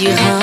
you home.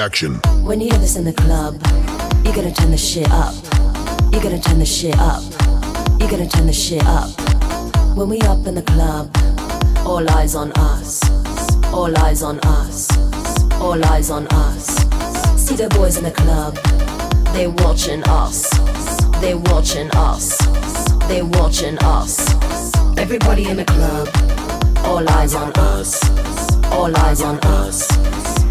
Action. When you hear this in the club, you gotta turn the shit up. You gotta turn the shit up. You gotta turn the shit up. When we up in the club, all eyes on us. All eyes on us. All eyes on us see the boys in the club. they're watching us. They're watching us. They're watching us. Everybody in the club. All eyes on us. All eyes on us.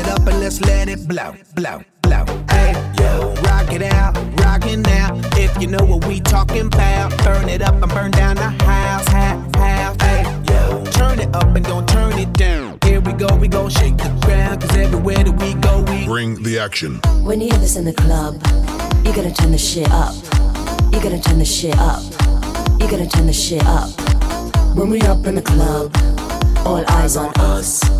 Light it up and let's let it blow, blow, blow. Hey, yo. Rock it out, rock it now. If you know what we talking about, burn it up and burn down the house, half, half. Hey, yo. Turn it up and don't turn it down. Here we go, we gon' shake the ground. Cause everywhere that we go, we Bring the Action. When you hear this in the club, you gotta turn the shit up. You gotta turn the shit up. You gotta turn the shit up. When we up in the club, all eyes on us.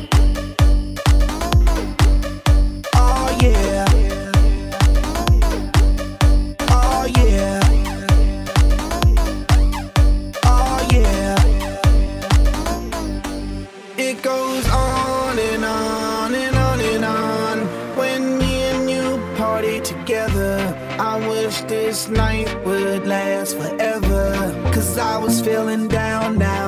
This night would last forever. Cause I was feeling down, now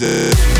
House